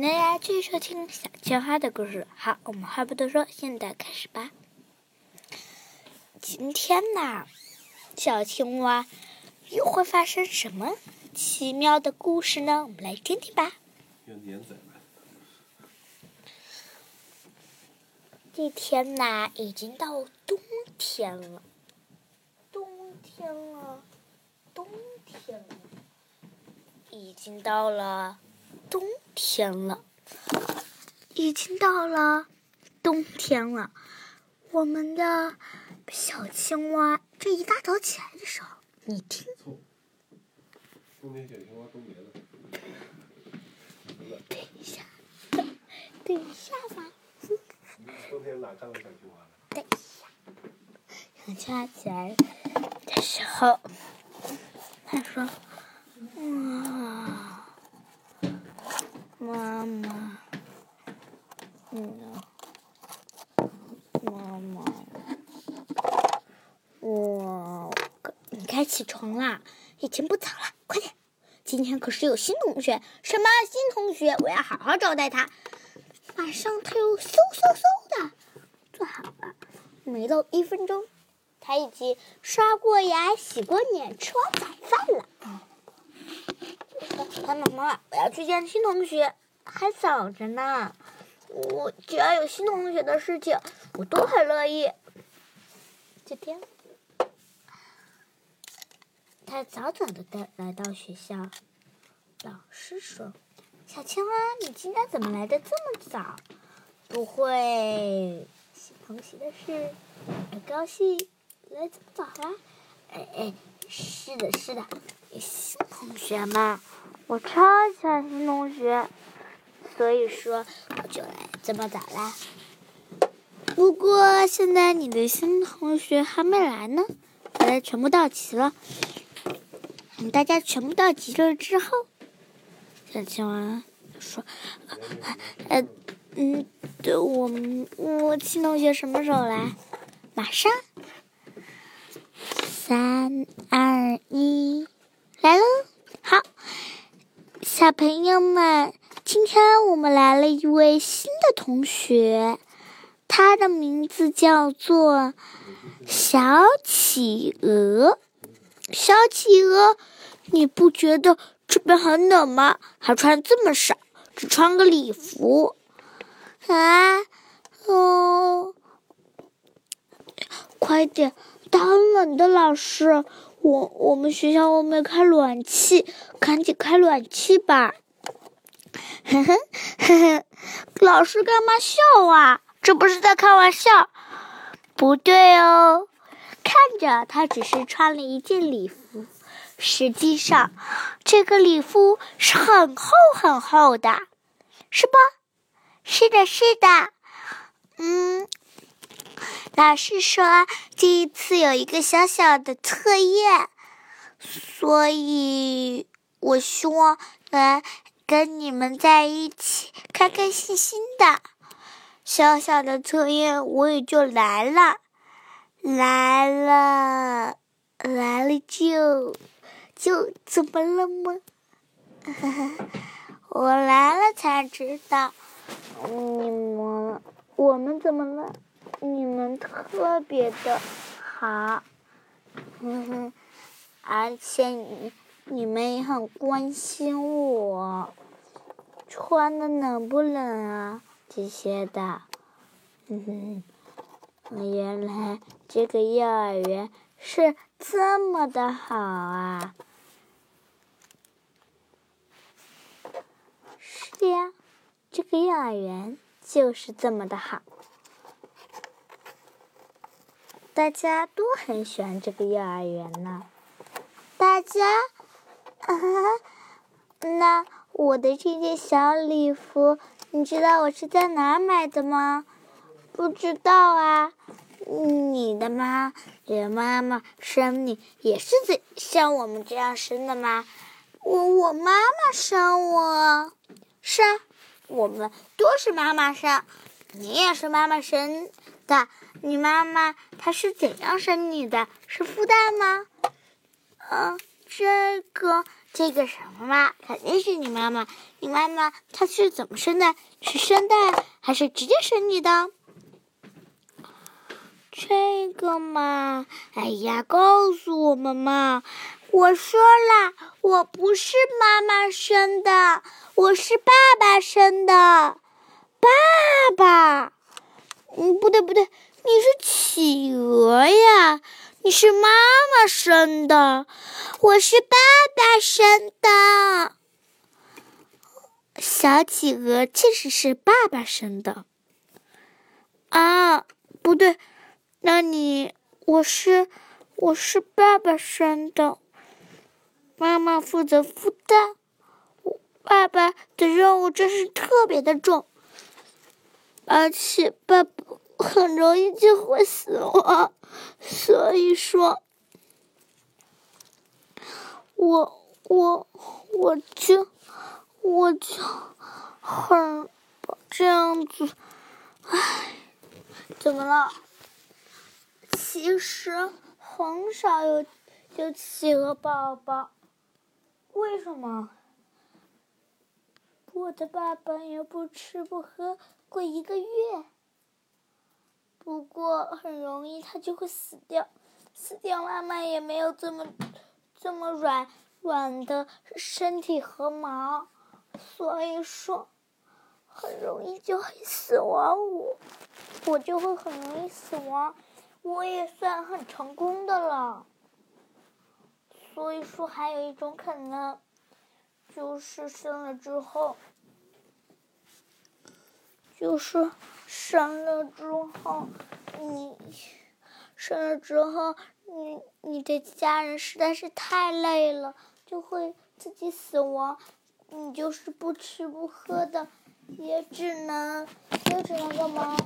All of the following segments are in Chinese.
大家继续收听小青蛙的故事。好，我们话不多说，现在开始吧。今天呢，小青蛙又会发生什么奇妙的故事呢？我们来听听吧。这天呐，已经到冬天了，冬天了，冬天了，已经到了冬天了，已经到了冬天了。我们的小青蛙这一大早起来的时候，你听，冬天小青蛙冬眠了。等一下，等一下吧。冬天哪看到小青蛙了？等一下，小青蛙起来的时候，他说：“哇，妈妈，嗯，妈妈，我，你该起床啦，已经不早了，快点！今天可是有新同学，什么新同学？我要好好招待他。马上他又嗖嗖嗖的做好了，没到一分钟，他已经刷过牙、洗过脸、吃完早。妈妈，妈妈，我要去见新同学，还早着呢。我只要有新同学的事情，我都很乐意。这天，他早早的来来到学校，老师说。小青蛙，你今天怎么来的这么早？不会新同学的事而高兴来这么早啦？哎哎，是的，是的，新同学嘛，我超喜欢新同学，所以说我就来这么早啦。不过现在你的新同学还没来呢，大家全部到齐了。大家全部到齐了之后。小青蛙说：“呃，嗯，对我我新同学什么时候来？马上，三二一，来喽！好，小朋友们，今天我们来了一位新的同学，他的名字叫做小企鹅。小企鹅，你不觉得？”这边很冷吗？还穿这么少，只穿个礼服啊！哦，快点，他很冷的，老师。我我们学校我没开暖气，赶紧开暖气吧。呵呵呵呵，老师干嘛笑啊？这不是在开玩笑。不对哦，看着他只是穿了一件礼服。实际上，这个礼服是很厚很厚的，是不？是的，是的。嗯，老师说这一次有一个小小的测验，所以我希望能跟你们在一起，开开心心的。小小的测验，我也就来了，来了，来了就。就怎么了吗？我来了才知道，你们我们怎么了？你们特别的好，嗯哼而且你你们也很关心我，穿的冷不冷啊？这些的，嗯哼，原来这个幼儿园是这么的好啊！对呀，这个幼儿园就是这么的好，大家都很喜欢这个幼儿园呢。大家，那我的这件小礼服，你知道我是在哪买的吗？不知道啊。你的妈，你的妈妈生你也是这像我们这样生的吗？我我妈妈生我。是啊，我们都是妈妈生，你也是妈妈生的。你妈妈她是怎样生你的？是孵蛋吗？嗯，这个这个什么嘛，肯定是你妈妈。你妈妈她是怎么生的？是生的还是直接生你的？这个嘛，哎呀，告诉我们嘛！我说了，我不是妈妈生的，我是爸爸生的。爸爸，嗯，不对不对，你是企鹅呀，你是妈妈生的，我是爸爸生的。小企鹅确实是爸爸生的。啊，不对，那你我是我是爸爸生的。妈妈负责孵蛋，爸爸的任务真是特别的重，而且爸爸很容易就会死亡，所以说，我我我就我就很这样子，唉，怎么了？其实很少有有企鹅宝宝。为什么？我的爸爸也不吃不喝过一个月，不过很容易他就会死掉，死掉妈妈也没有这么这么软软的身体和毛，所以说很容易就会死亡。我我就会很容易死亡，我也算很成功的了。所以说，还有一种可能，就是生了之后，就是生了之后，你生了之后，你你的家人实在是太累了，就会自己死亡。你就是不吃不喝的，也只能也只能干嘛？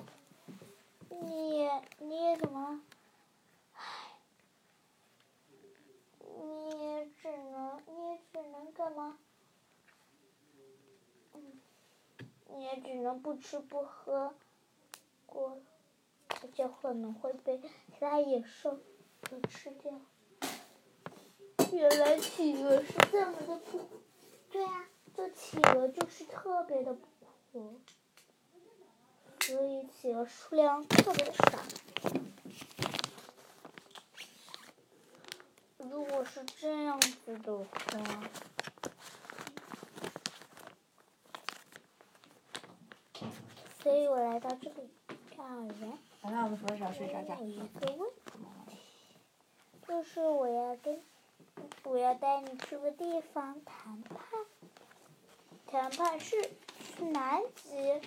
你你也怎么？你也只能，你也只能干嘛？嗯，你也只能不吃不喝过，而且可能会被其他野兽给吃掉。原来企鹅是这么的苦，对呀，这企鹅就是特别的苦，所以企鹅数量特别的少。如果是这样子的话，所以我来到这里幼儿园。那我们什么时候睡觉觉？有一个问题，就是我要跟我要带你去个地方谈判。谈判是去南极，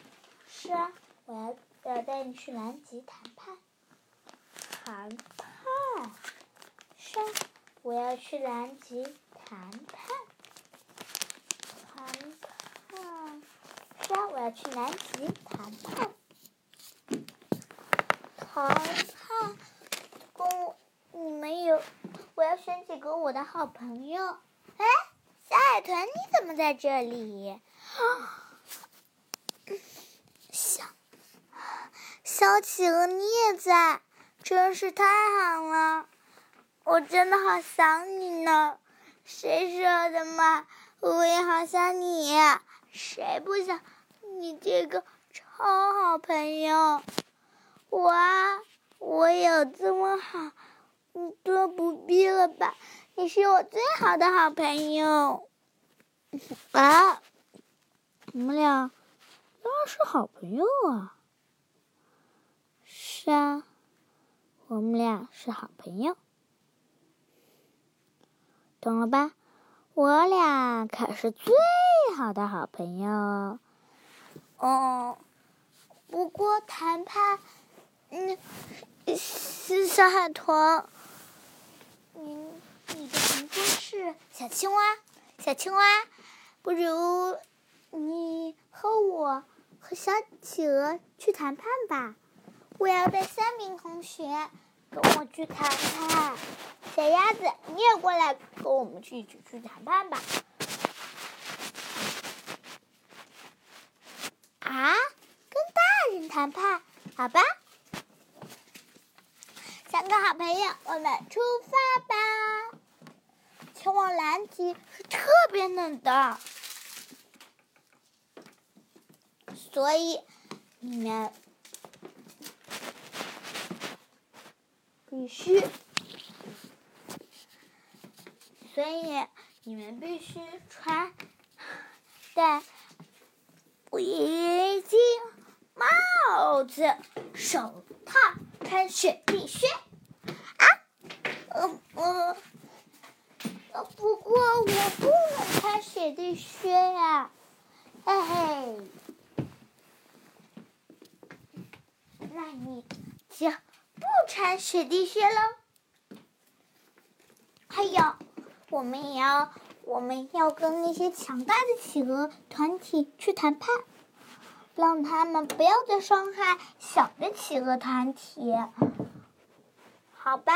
是啊，我要我要带你去南极谈判。谈判，是啊。我要去南极谈判，谈判，我要去南极谈判，谈判，跟我，你们有，我要选几个我的好朋友。哎，小海豚，你怎么在这里？小，小企鹅你也在，真是太好了。我真的好想你呢，谁说的嘛？我也好想你，谁不想你这个超好朋友？我啊，我有这么好？你多不必了吧？你是我最好的好朋友。啊，我们俩当然是好朋友啊。是啊，我们俩是好朋友。懂了吧？我俩可是最好的好朋友。哦，不过谈判，嗯，是小海豚，你你的名字是小青蛙，小青蛙，不如你和我和小企鹅去谈判吧。我要带三名同学。跟我去谈判，小鸭子，你也过来跟我们去一起去谈判吧。啊，跟大人谈判，好吧。三个好朋友，我们出发吧。前往南极是特别冷的，所以你们必须，所以你们必须穿戴围巾、帽子、手套，穿雪地靴。啊，呃呃。不过我不能穿雪地靴呀，嘿嘿。那你就不穿雪地靴喽。还有，我们也要我们要跟那些强大的企鹅团体去谈判，让他们不要再伤害小的企鹅团体。好吧，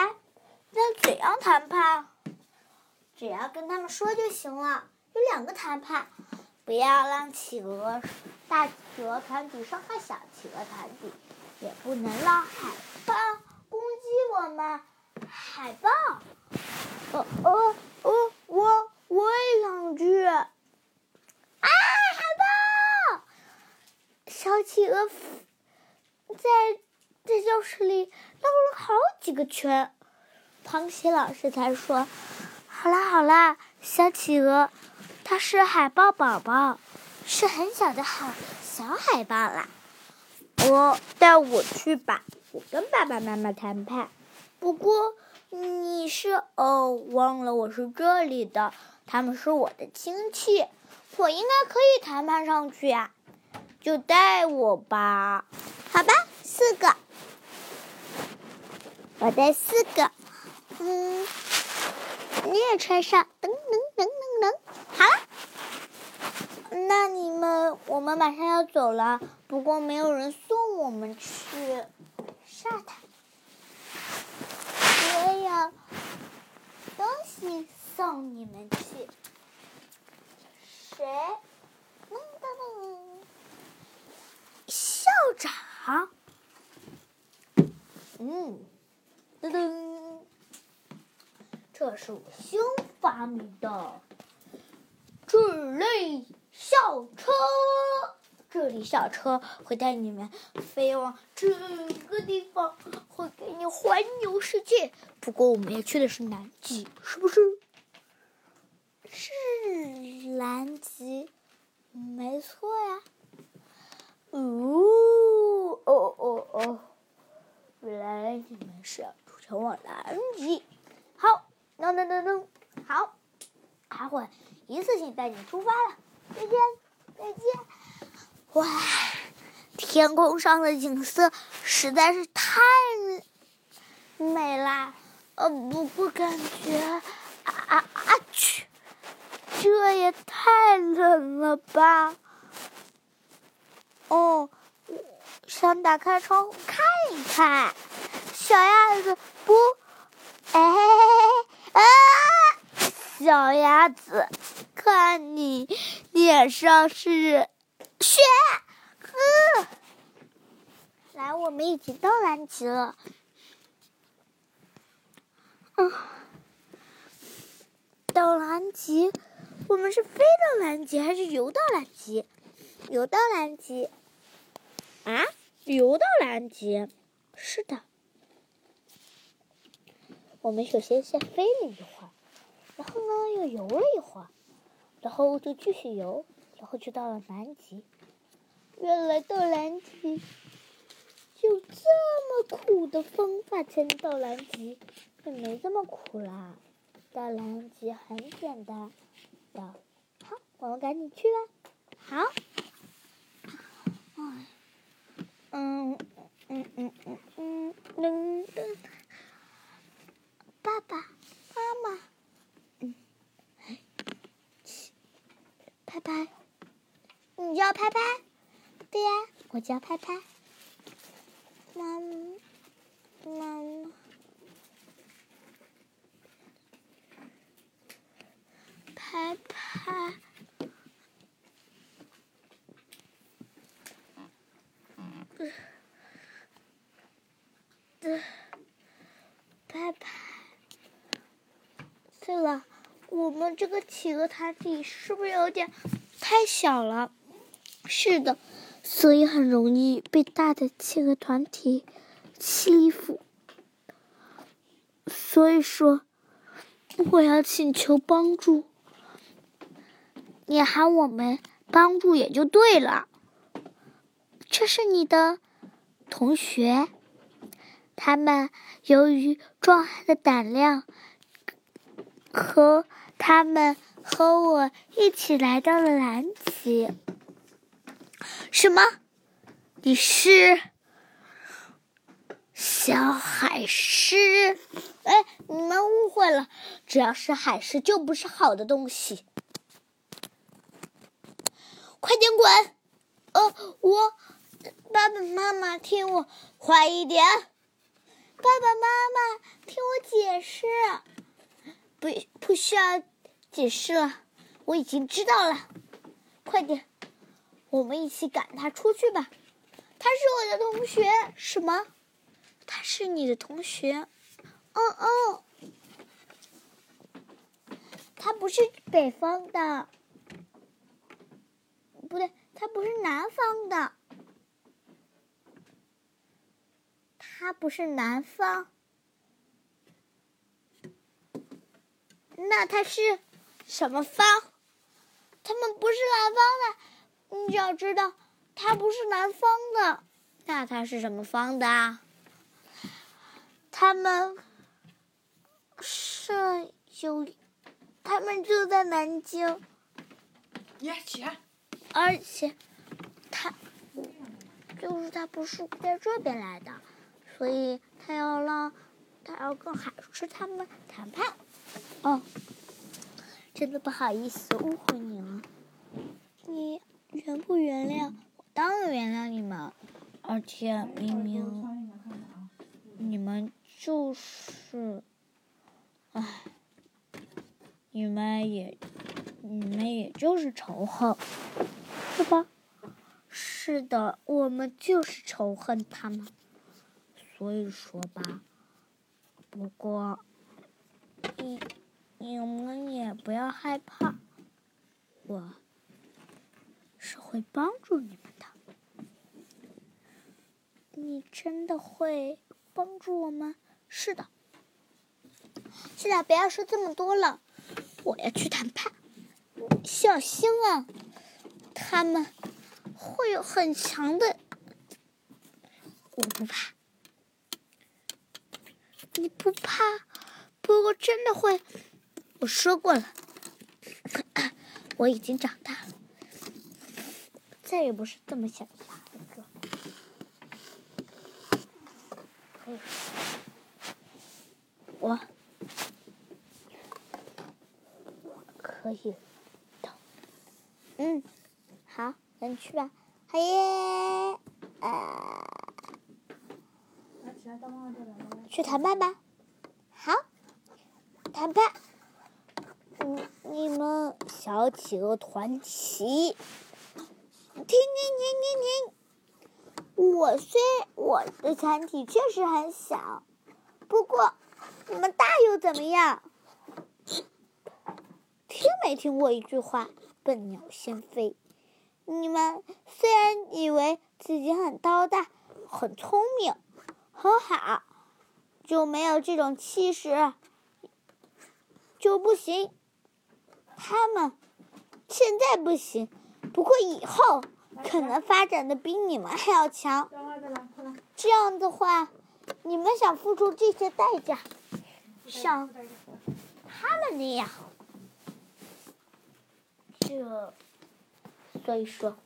那怎样谈判？只要跟他们说就行了。有两个谈判，不要让企鹅大企鹅团体伤害小企鹅团体，也不能让海豹攻击我们。海豹，呃呃呃，我我也想去。啊，海豹！小企鹅在在教室里绕了好几个圈，螃蟹老师才说。好啦好啦，小企鹅，它是海豹宝宝，是很小的海小海豹啦。我带我去吧，我跟爸爸妈妈谈判。不过你是哦，忘了我是这里的，他们是我的亲戚，我应该可以谈判上去呀。就带我吧，好吧，四个，我带四个，嗯。你也穿上，噔噔噔噔噔，好了。那你们，我们马上要走了，不过没有人送我们去沙滩，我有东西送你们去。谁？噔噔噔，校长。嗯，噔噔。这是我新发明的智力校车，智力校车会带你们飞往整个地方，会给你环游世界。不过我们要去的是南极，是不？是南极，没错呀。哦哦哦哦，原来你们是要出前往南极，好。噔噔噔噔，好，还会一次性带你出发了，再见，再见。哇，天空上的景色实在是太美啦！呃，不过感觉啊啊啊去，这也冷了吧！哦，想打开窗户看一看，小鸭子不，哎。啊，小鸭子，看你脸上是雪。来，我们已经到南极了。嗯，到南极，我们是飞到南极还是游到南极？游到南极。啊，游到南极，是的。我们首先先飞了一会儿，然后呢又游了一会儿，然后就继续游，然后就到了南极。原来到南极就这么苦的方法才能到南极，也没这么苦啦。到南极很简单的，好，我们赶紧去吧。好，嗯嗯嗯嗯嗯嗯嗯。爸爸妈妈，嗯，拍拍，你叫拍拍，对呀，我叫拍拍。妈妈妈，拍拍，对，拍拍。对了，我们这个企鹅团体是不是有点太小了？是的，所以很容易被大的企鹅团体欺负。所以说，我要请求帮助。你喊我们帮助也就对了。这是你的同学，他们由于壮汉的胆量，和他们和我一起来到了南极。什么？你是小海狮？哎，你们误会了，只要是海狮就不是好的东西。快点滚！呃，我爸爸妈妈听我快一点。爸爸妈妈听我解释，不不需要解释了，我已经知道了。快点，我们一起赶他出去吧。他是我的同学。什么？他是你的同学？嗯嗯。他不是北方的。不对，他不是南方的，他不是南方，那他是什么方？他们不是南方的，你只要知道他不是南方的，那他是什么方的？他们是有，他们就在南京。你起来。而且，他就是他不是在这边来的，所以他要让他要跟海狮他们谈判。哦，真的不好意思误会你了。你原不原谅？我当然原谅你们。而且明明你们就是，唉，你们也你们也就是仇恨。是吧？是的，我们就是仇恨他们。所以说吧，不过你你们也不要害怕，我是会帮助你们的。你真的会帮助我们？是的。现在不要说这么多了，我要去谈判。小心啊！他们会有很强的，我不怕，你不怕？不过真的会，我说过了，我已经长大了，再也不是这么小的孩子。可以，我可以的，嗯。好，咱去吧，好耶！啊，去谈判吧。好，谈判。你你们小企鹅团旗，停停停停停！我虽我的团体确实很小，不过你们大又怎么样？听没听过一句话？笨鸟先飞。你们虽然以为自己很高大、很聪明、很好，就没有这种气势就不行。他们现在不行，不过以后可能发展的比你们还要强。这样的话，你们想付出这些代价，像他们那样，这。所以说，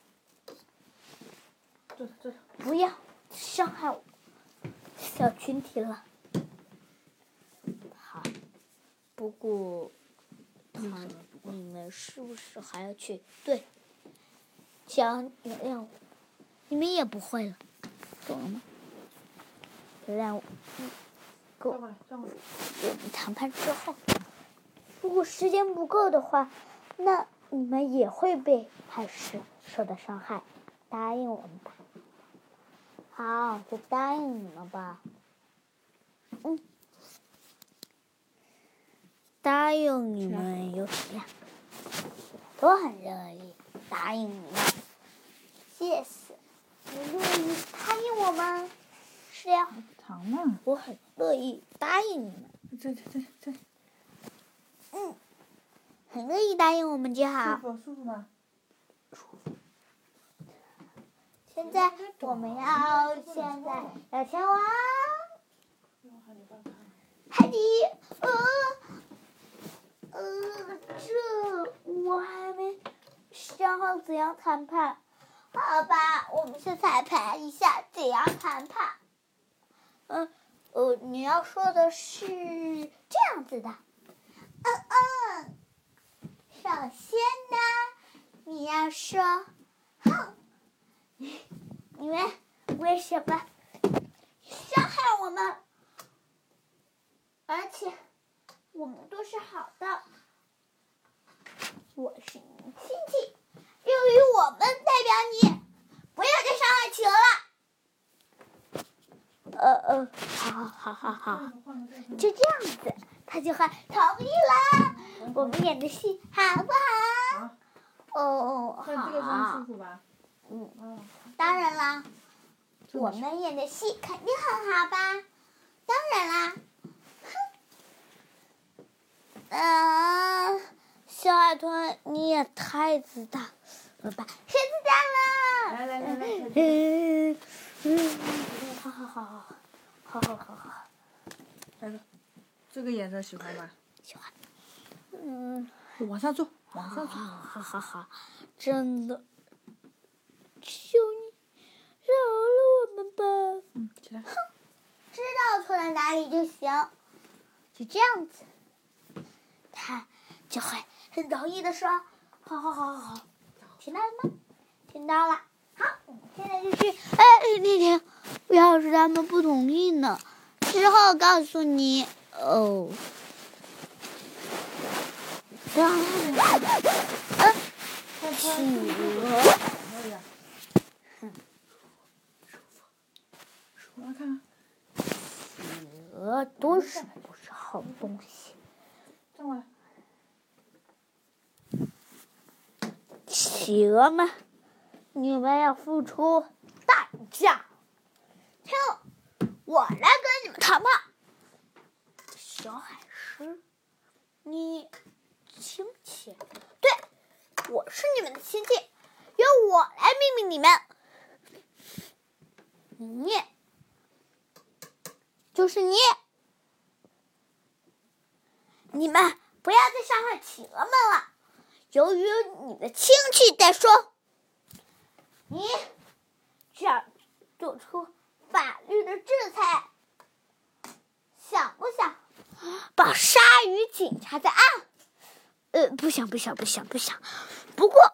不要伤害我小群体了。好，不过，们你们是不是还要去？对，想原谅我，你们也不会了，懂了吗？原谅我，够。我们谈判之后，如果时间不够的话，那。你们也会被海狮受到伤害，答应我们吧。好，就答应你们吧。嗯，答应你们有什么呀？都很乐意答应你们，谢谢。你乐意答应我吗？是呀？我很乐意答应你们，这这这这，嗯，很乐意答应我们就舒好。服舒服吗？现在我们要现在要前往海底，呃呃，这我还没想好怎样谈判。好吧，我们先彩排一下怎样谈判。嗯呃，你要说的是这样子的，嗯嗯，首先呢，你要说，哼。你们为什么伤害我们？而且我们都是好的，我是你亲戚，用于我们代表你，不要再伤害企鹅了。呃呃，好好好好好，就这样子，他就喊同意了。我们演的戏好不好？哦，那这个算舒好，服吧？嗯。嗯。当然啦，我们演的戏肯定很好吧？当然啦，哼，呃，小海豚，你也太自大了吧？谁自大了？来来来来 嗯嗯，好好好好好好好好，来个，这个颜色喜欢吗？喜欢。嗯，往上坐，往好上坐。哈哈哈，真的，求你饶了我们吧。嗯，起来。知道错在哪里就行，就这样子，他就会很容易的说：“好好好好好，听到了吗？听到了。好，现在就去。哎，婷婷，要是他们不同意呢？之后告诉你哦。企鹅，企鹅都是不是好东西？企鹅们，你们要付出代价。听，我来。小海狮，你亲戚？对，我是你们的亲戚，由我来命令你们。你，就是你。你们不要再伤害企鹅们了。由于你的亲戚在说，你这样做出法律的制裁。想不想把鲨鱼警察的案？呃，不想，不想，不想，不想。不过，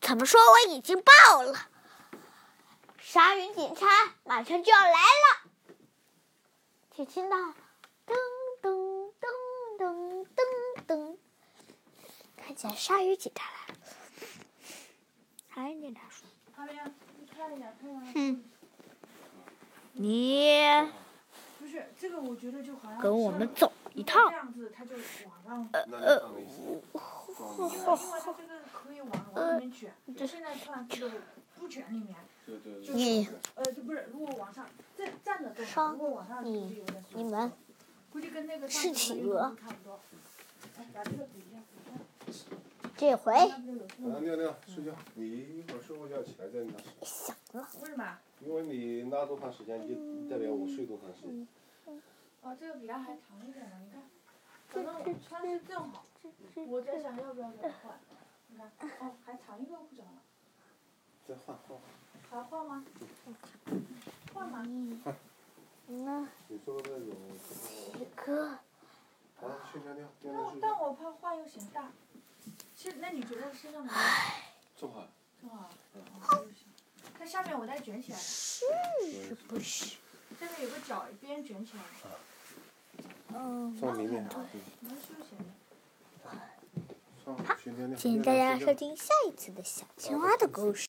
怎么说我已经报了，鲨鱼警察马上就要来了。只听到噔噔噔噔噔噔。看起来鲨鱼警察来了。鲨鱼警察说阿亮，你看一眼，看一眼。嗯：“你不是这个，我觉得就好像跟我们走一。呃呃，呃，你双你你们是企鹅。这回。睡觉。你一会儿睡觉起来再拿。想了。因为你拉多长时间，就代表我睡多长时间。哦，这个比它还长一点呢，你看，反正我穿的正好。我在想要不要给它换，你看，哦，还长一个裤脚呢，再换换。还换吗？换吗？那你说的那种。几个好，去尿尿，尿但。我但我怕换又嫌大。其实，那你觉得身上的正好。正好，哦就行。它下面我再卷起来，是不是？下面有个角一边卷起来，嗯，放里面。能休闲的。上去尿尿。请大家收听下一次的小青蛙的故事。